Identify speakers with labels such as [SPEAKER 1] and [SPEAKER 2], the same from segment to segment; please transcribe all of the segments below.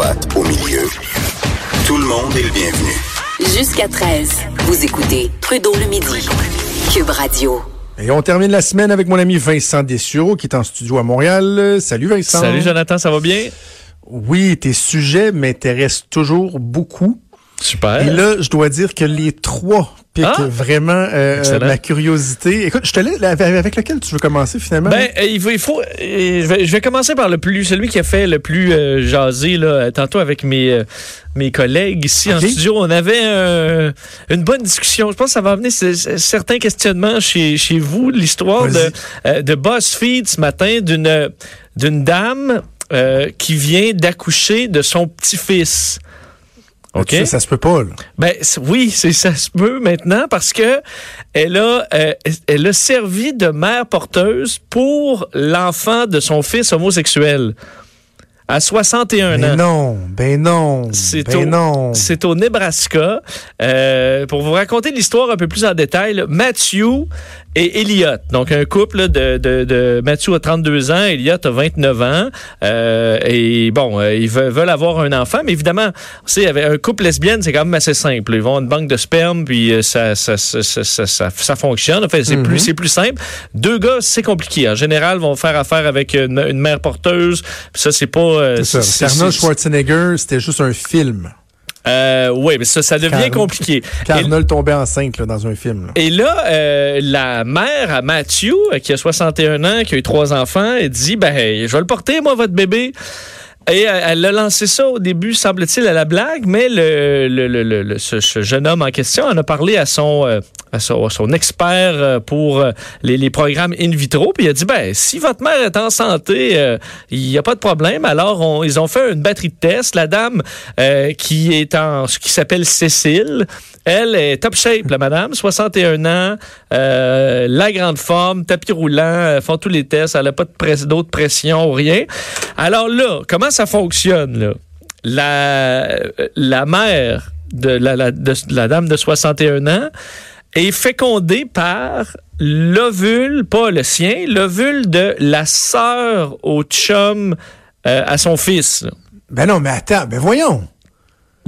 [SPEAKER 1] Droite, au milieu. Tout le monde est le bienvenu.
[SPEAKER 2] Jusqu'à 13, vous écoutez Trudeau le midi. Cube Radio.
[SPEAKER 3] Et on termine la semaine avec mon ami Vincent Dessureau qui est en studio à Montréal. Salut Vincent.
[SPEAKER 4] Salut Jonathan, ça va bien?
[SPEAKER 3] Oui, tes sujets m'intéressent toujours beaucoup.
[SPEAKER 4] Super.
[SPEAKER 3] Et là, je dois dire que les trois piquent
[SPEAKER 4] Ah!
[SPEAKER 3] vraiment euh, ma curiosité. Écoute, je te laisse avec lequel tu veux commencer finalement?
[SPEAKER 4] Ben, euh, il faut, il faut euh, je, vais, je vais commencer par le plus, celui qui a fait le plus euh, jaser là, tantôt avec mes euh, mes collègues ici en studio. On avait euh, une bonne discussion. Je pense que ça va amener certains questionnements chez chez vous. L'histoire de euh, de BuzzFeed ce matin d'une d'une dame euh, qui vient d'accoucher de son petit-fils. OK?
[SPEAKER 3] Ça, ça se peut pas, là.
[SPEAKER 4] Ben oui, c'est ça se peut maintenant parce que elle a euh, elle a servi de mère porteuse pour l'enfant de son fils homosexuel à 61
[SPEAKER 3] Ben
[SPEAKER 4] ans.
[SPEAKER 3] non, ben non,
[SPEAKER 4] C'est
[SPEAKER 3] ben
[SPEAKER 4] au,
[SPEAKER 3] non.
[SPEAKER 4] c'est au Nebraska. Euh, pour vous raconter l'histoire un peu plus en détail, là, Matthew et Elliot, donc un couple de, de, de Matthew a 32 ans, Elliot a 29 ans, euh, et bon, euh, ils veulent, avoir un enfant, mais évidemment, vous savez, avec un couple lesbienne, c'est quand même assez simple. Ils vont à une banque de sperme, puis ça, ça, ça, ça, ça, ça- ça fonctionne. Enfin, c'est plus, c'est plus simple. Deux gars, c'est compliqué. En général, vont faire affaire avec une, une mère porteuse. Puis ça, c'est pas. Euh,
[SPEAKER 3] C'est ça.
[SPEAKER 4] c'est-
[SPEAKER 3] Arnold Schwarzenegger, c'était juste un film.
[SPEAKER 4] euh, oui, mais ça, ça devient
[SPEAKER 3] Car-
[SPEAKER 4] compliqué.
[SPEAKER 3] Qu'Arnold tombait enceinte là, dans un film. là.
[SPEAKER 4] Et là, euh, la mère à Matthew, euh, qui a 61 ans, qui a eu trois enfants, elle dit, ben, je vais le porter, moi, votre bébé. Et euh, elle a lancé ça au début, semble-t-il, à la blague, mais le, le, le, ce, ce jeune homme en question en a parlé à son, euh, son, son expert euh, pour euh, les, les programmes in vitro. Puis il a dit, ben, si votre mère est en santé, euh, il n'y a pas de problème. Alors, ils ont fait une batterie de tests. La dame qui est en, ce qui s'appelle Cécile, elle est top shape, la madame, 61 ans, la grande forme, tapis roulant, font tous les tests, elle n'a pas d'autres pression, rien. Alors là, comment ça fonctionne, là? La, la mère de la, la- de la dame de 61 ans est fécondée par l'ovule, pas le sien, l'ovule de la sœur au chum euh, à son fils. là.
[SPEAKER 3] Ben non, mais attends, ben voyons.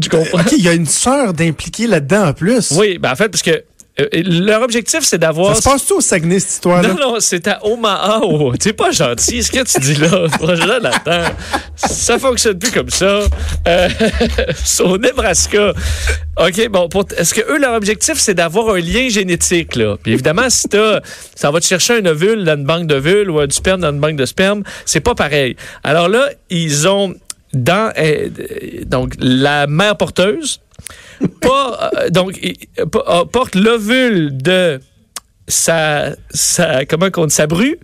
[SPEAKER 4] Tu comprends?
[SPEAKER 3] OK, il y a une sœur d'impliquée là-dedans en plus.
[SPEAKER 4] Oui, ben en fait, parce que euh, leur objectif, c'est d'avoir...
[SPEAKER 3] Ça se passe tout au Saguenay, cette histoire-là?
[SPEAKER 4] Non, non, c'est à Omaha. Oh, T'es pas gentil, ce que tu dis là. Jonathan, ça fonctionne plus comme ça. Euh, au Nebraska. OK, bon, est-ce que eux, leur objectif, c'est d'avoir un lien génétique, là? Puis évidemment, si t'as, ça va te chercher un ovule dans une banque d'ovules ou du sperme dans une banque de sperme, c'est pas pareil. Alors là, ils ont dans, euh, donc, la mère porteuse, euh, donc, euh, porte l'ovule de sa, sa, comment qu'on dit, sa bru?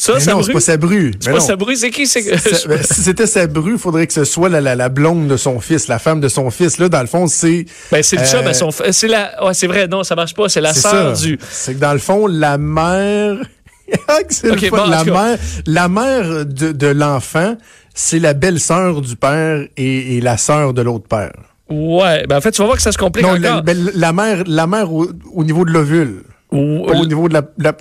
[SPEAKER 4] Ça,
[SPEAKER 3] Mais non, c'est pas sa bru.
[SPEAKER 4] C'est pas
[SPEAKER 3] non.
[SPEAKER 4] sa bru, c'est qui? C'est,
[SPEAKER 3] Ça- ben, si c'était sa bru, il faudrait que ce soit la, la, la blonde de son fils, la femme de son fils. Là, dans le fond, c'est.
[SPEAKER 4] ben, c'est le chum
[SPEAKER 3] Euh,
[SPEAKER 4] à son, f- c'est la, ouais, c'est vrai, non, ça marche pas, c'est la
[SPEAKER 3] c'est
[SPEAKER 4] sœur
[SPEAKER 3] ça.
[SPEAKER 4] du,
[SPEAKER 3] C'est que dans le fond, la mère. C'est le
[SPEAKER 4] Ok,
[SPEAKER 3] fun.
[SPEAKER 4] bon,
[SPEAKER 3] la, mère la mère de, de l'enfant, c'est la belle-sœur du père et, et la sœur de l'autre père.
[SPEAKER 4] ouais, ben, en fait, tu vas voir que ça se complique
[SPEAKER 3] Non, la,
[SPEAKER 4] encore.
[SPEAKER 3] ben, la mère, la mère au, au niveau de l'ovule, Au niveau de la, la.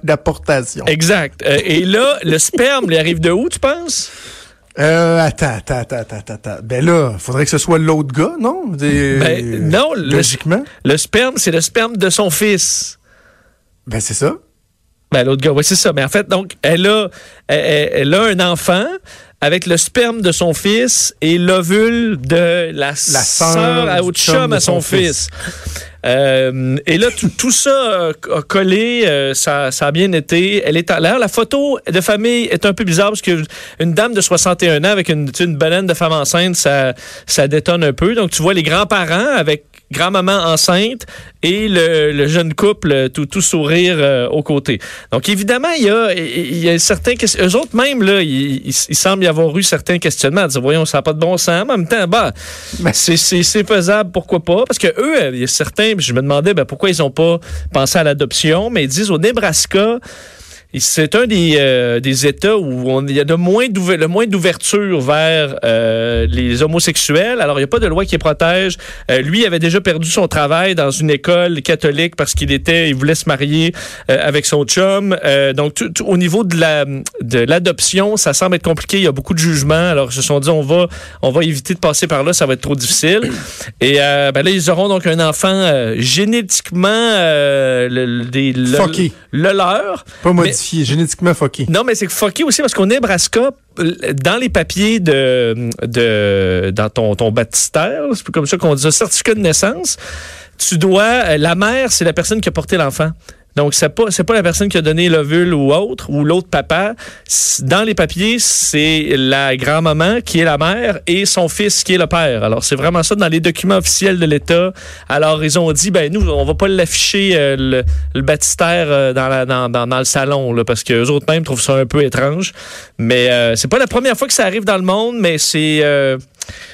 [SPEAKER 4] Exact. Euh, et là, le sperme, il arrive de où, tu penses?
[SPEAKER 3] Euh, attends, attends, attends, attends, attends. Ben là, faudrait que ce soit l'autre gars, non? Des-
[SPEAKER 4] Ben, non,
[SPEAKER 3] Logiquement.
[SPEAKER 4] Le sperme, c'est le sperme de son fils.
[SPEAKER 3] Ben, c'est ça.
[SPEAKER 4] Ben, l'autre gars, oui, c'est ça. Mais en fait, donc, elle a, elle, a un enfant avec le sperme de son fils et l'ovule de la,
[SPEAKER 3] sœur
[SPEAKER 4] sœur à autre
[SPEAKER 3] chum
[SPEAKER 4] à son
[SPEAKER 3] son
[SPEAKER 4] fils. Euh, et là, tout, tout ça a collé, euh, ça, ça a bien été. Elle est à l'air. La photo de famille est un peu bizarre parce que une dame de 61 ans avec une, une baleine de femme enceinte, ça, ça détonne un peu. Donc, tu vois les grands-parents avec grand-maman enceinte et le, le jeune couple tout, tout sourire euh, aux côtés. Donc évidemment, il y a, il y a certains. Eux autres même, là, il, il, il semble y avoir eu certains questionnements dire, voyons, ça n'a pas de bon sens. Mais en même temps, bah,
[SPEAKER 3] Ben-
[SPEAKER 4] c'est- c'est c'est faisable, pourquoi pas? Parce que eux, il y a certains, je me demandais ben, pourquoi ils n'ont pas pensé à l'adoption, mais ils disent au Nebraska, C'est un des, euh, des États où on, il y a de moins d'ouver- le moins d'ouverture vers euh, les homosexuels. Alors, il n'y a pas de loi qui les protège. Euh, lui avait déjà perdu son travail dans une école catholique parce qu'il était, il voulait se marier euh, avec son chum. Euh, donc, tout- tout- au niveau de la de l'adoption, ça semble être compliqué. Il y a beaucoup de jugements. Alors, ils se sont dit, on va, on va éviter de passer par là. Ça va être trop difficile. Et euh, ben là, ils auront donc un enfant euh, génétiquement euh, le, le- des- le- le leur.
[SPEAKER 3] Pas génétiquement
[SPEAKER 4] non, mais c'est fucké aussi parce qu'au Nebraska, dans les papiers de, de dans ton, baptistère, c'est comme ça qu'on dit, ça, certificat de naissance, tu dois, la mère, c'est la personne qui a porté l'enfant. Donc, c'est pas, pas la personne qui a donné l'ovule ou autre, ou l'autre papa. Dans les papiers, c'est la grand-maman qui est la mère et son fils qui est le père. Alors, c'est vraiment ça dans les documents officiels de l'État. Alors, ils ont dit, ben, nous, on va pas l'afficher, euh, le, le baptistère euh, dans, la, dans, dans, le salon, là, parce que eux autres même trouvent ça un peu étrange. Mais euh, c'est pas la première fois que ça arrive dans le monde, mais c'est...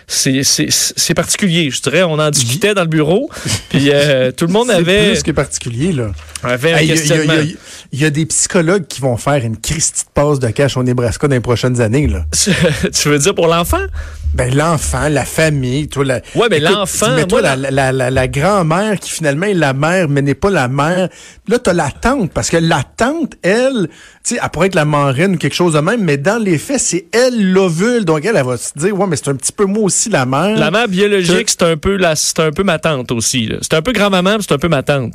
[SPEAKER 4] c'est- c'est c'est particulier, je dirais. On en discutait dans le bureau, puis euh, tout le monde
[SPEAKER 3] C'est
[SPEAKER 4] avait,
[SPEAKER 3] plus que particulier, là.
[SPEAKER 4] avait un
[SPEAKER 3] Hey, y y il y a des psychologues qui vont faire une Christie de passe de cash au Nebraska dans les prochaines années, là.
[SPEAKER 4] tu veux dire pour l'enfant?
[SPEAKER 3] Ben, l'enfant, la famille, toi, la.
[SPEAKER 4] Ouais, mais l'enfant,
[SPEAKER 3] Mais toi,
[SPEAKER 4] moi,
[SPEAKER 3] la, la, la, la grand-mère qui finalement est la mère, mais n'est pas la mère. Là, t'as la tante, parce que la tante, elle, tu sais, elle pourrait être la marraine ou quelque chose de même, mais dans les faits, c'est elle l'ovule. Donc, elle, elle va se dire, ouais, mais c'est un petit peu moi aussi la mère.
[SPEAKER 4] La mère biologique, c'est un peu la, c'est un peu ma tante aussi. C'est un peu grand-maman, c'est un peu ma tante.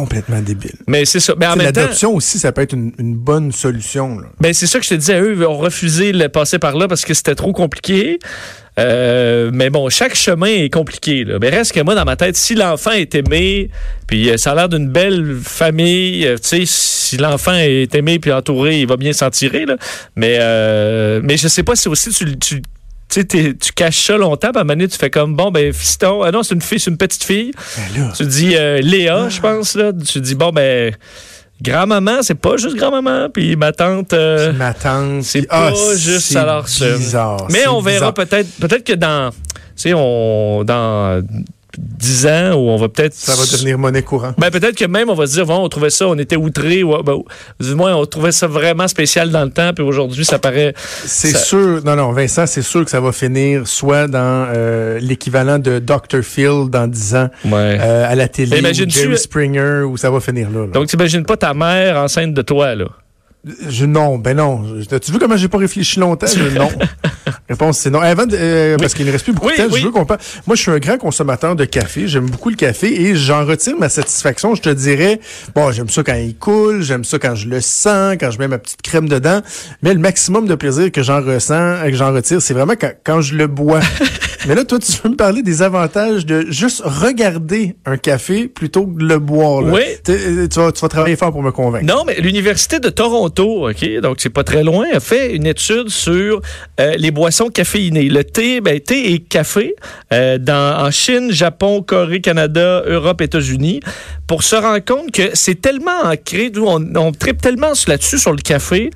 [SPEAKER 3] Complètement débile.
[SPEAKER 4] Mais c'est ça. Mais en même temps,
[SPEAKER 3] L'adoption aussi, ça peut être une, une bonne solution, là.
[SPEAKER 4] ben c'est ça que je te disais. Eux ont refusé de passer par là parce que c'était trop compliqué. Euh, mais bon, chaque chemin est compliqué. Là. Mais reste que moi, dans ma tête, si l'enfant est aimé, puis euh, ça a l'air d'une belle famille, euh, tu sais, si l'enfant est aimé puis entouré, il va bien s'en tirer. Là. Mais, euh, mais je sais pas si aussi tu, tu, tu sais, tu caches ça longtemps, puis à un moment donné, tu fais comme, bon, ben, fiston, ah non, c'est une fille, c'est une petite fille.
[SPEAKER 3] Ben là,
[SPEAKER 4] Tu dis euh, Léa, je pense, là. Tu dis, bon, ben, grand-maman, c'est pas juste grand-maman, puis ma tante. euh,
[SPEAKER 3] ma tante.
[SPEAKER 4] c'est pas
[SPEAKER 3] ah,
[SPEAKER 4] juste seum.
[SPEAKER 3] bizarre.
[SPEAKER 4] Mais on verra peut-être peut-être que dans tu sais on dans 10 ans où on va peut-être
[SPEAKER 3] Ça va devenir monnaie courante.
[SPEAKER 4] ben peut-être que même on va se dire bon on trouvait ça on était outrés ou ben, du moins on trouvait ça vraiment spécial dans le temps puis aujourd'hui ça paraît
[SPEAKER 3] C'est
[SPEAKER 4] Ça-
[SPEAKER 3] sûr, non, non, Vincent, c'est sûr que ça va finir soit dans euh, l'équivalent de Dr. Phil dans 10 ans
[SPEAKER 4] ouais.
[SPEAKER 3] euh, à la télé, ou Jerry Springer, où ça va finir là. là.
[SPEAKER 4] Donc t'imagines pas ta mère enceinte de toi là.
[SPEAKER 3] Je, non, ben non. Tu vu comment j'ai pas réfléchi longtemps? Je- non. Réponse, c'est non. Avant, de- euh, parce qu'il ne reste plus beaucoup
[SPEAKER 4] Oui,
[SPEAKER 3] de temps,
[SPEAKER 4] oui.
[SPEAKER 3] je veux qu'on parle. Moi, je suis un grand consommateur de café. J'aime beaucoup le café et j'en retire ma satisfaction. Je te dirais, bon, j'aime ça quand il coule, j'aime ça quand je le sens, quand je mets ma petite crème dedans. Mais le maximum de plaisir que j'en ressens, euh, que j'en retire, c'est vraiment quand, quand je le bois. Mais là, toi, tu veux me parler des avantages de juste regarder un café plutôt que de le boire. là.
[SPEAKER 4] Oui.
[SPEAKER 3] Tu, euh, tu vas, tu vas travailler fort pour me convaincre.
[SPEAKER 4] Non, mais l'Université de Toronto, OK, donc c'est pas très loin, a fait une étude sur euh, les boissons caféinées. Le thé, ben, thé et café euh, dans, en Chine, Japon, Corée, Canada, Europe, États-Unis, pour se rendre compte que c'est tellement ancré, on, on tripe tellement là-dessus sur le café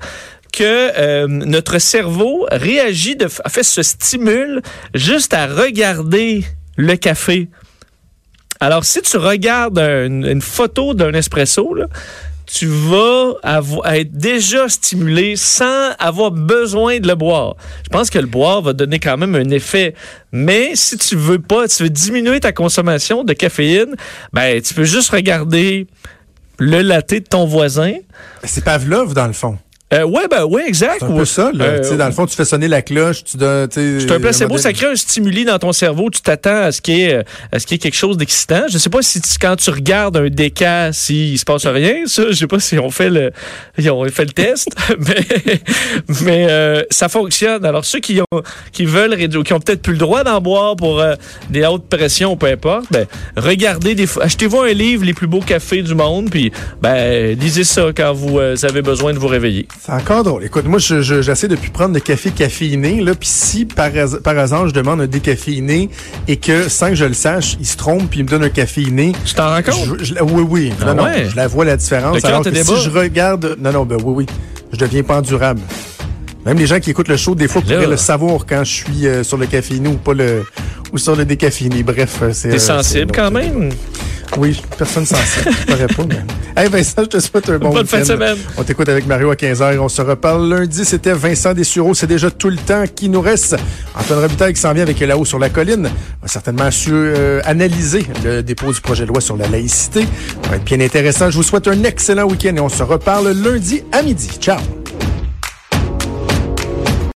[SPEAKER 4] que euh, notre cerveau réagit, de, fait, se stimule juste à regarder le café. Alors, si tu regardes un- une photo d'un espresso, tu vas être déjà stimulé sans avoir besoin de le boire. Je pense que le boire va donner quand même un effet. Mais si tu veux pas, tu veux diminuer ta consommation de caféine, ben tu peux juste regarder le latte de ton voisin.
[SPEAKER 3] C'est Pavlov, dans le fond.
[SPEAKER 4] Euh, ouais, ben ouais, exact.
[SPEAKER 3] C'est un peu ça, là.
[SPEAKER 4] Euh,
[SPEAKER 3] Tu sais, dans le fond, tu fais sonner la cloche, tu donnes.
[SPEAKER 4] C'est un placebo, ça crée un stimuli dans ton cerveau. Tu t'attends à ce qu'il y ait, à ce qu'il y ait quelque chose d'excitant. Je sais pas si tu- quand tu regardes un déca, s'il se passe rien. Ça, je sais pas si on fait le, ils ont fait le test, mais, mais euh, ça fonctionne. Alors ceux qui ont, qui veulent réduire, qui ont peut-être plus le droit d'en boire pour euh, des hautes pressions, peu importe, ben regardez des, achetez-vous un livre les plus beaux cafés du monde, puis ben lisez ça quand vous euh, avez besoin de vous réveiller.
[SPEAKER 3] C'est encore drôle. Écoute, moi, je- je- j'essaie de plus prendre de café caféiné, là, puis si par, par hasard je demande un décaféiné et que sans que je le sache, il se trompe puis il me donne un caféiné.
[SPEAKER 4] Tu t'en rends compte?
[SPEAKER 3] Je- je- oui, oui.
[SPEAKER 4] Ah
[SPEAKER 3] Non, non, je la vois la différence.
[SPEAKER 4] Le
[SPEAKER 3] Alors que si je regarde, non, non, ben oui, oui, je deviens pas endurable. Même les gens qui écoutent le show, des fois, pourraient le savoir quand je suis euh, sur le caféiné ou pas le ou sur le décaféiné. Bref, euh, c'est.
[SPEAKER 4] T'es
[SPEAKER 3] euh,
[SPEAKER 4] sensible quand même?
[SPEAKER 3] Oui, personne sensible. Je paraît pas, mais. Hey Vincent, je te souhaite un bon
[SPEAKER 4] Bonne fin de semaine.
[SPEAKER 3] On t'écoute avec Mario à 15h. On se reparle lundi. C'était Vincent Dessureau. C'est déjà tout le temps qui nous reste. Antoine Robitaille qui s'en vient avec là-haut sur la colline. On va certainement su, euh, analyser le dépôt du projet de loi sur la laïcité. Ça va être bien intéressant. Je vous souhaite un excellent week-end et on se reparle lundi à midi. Ciao!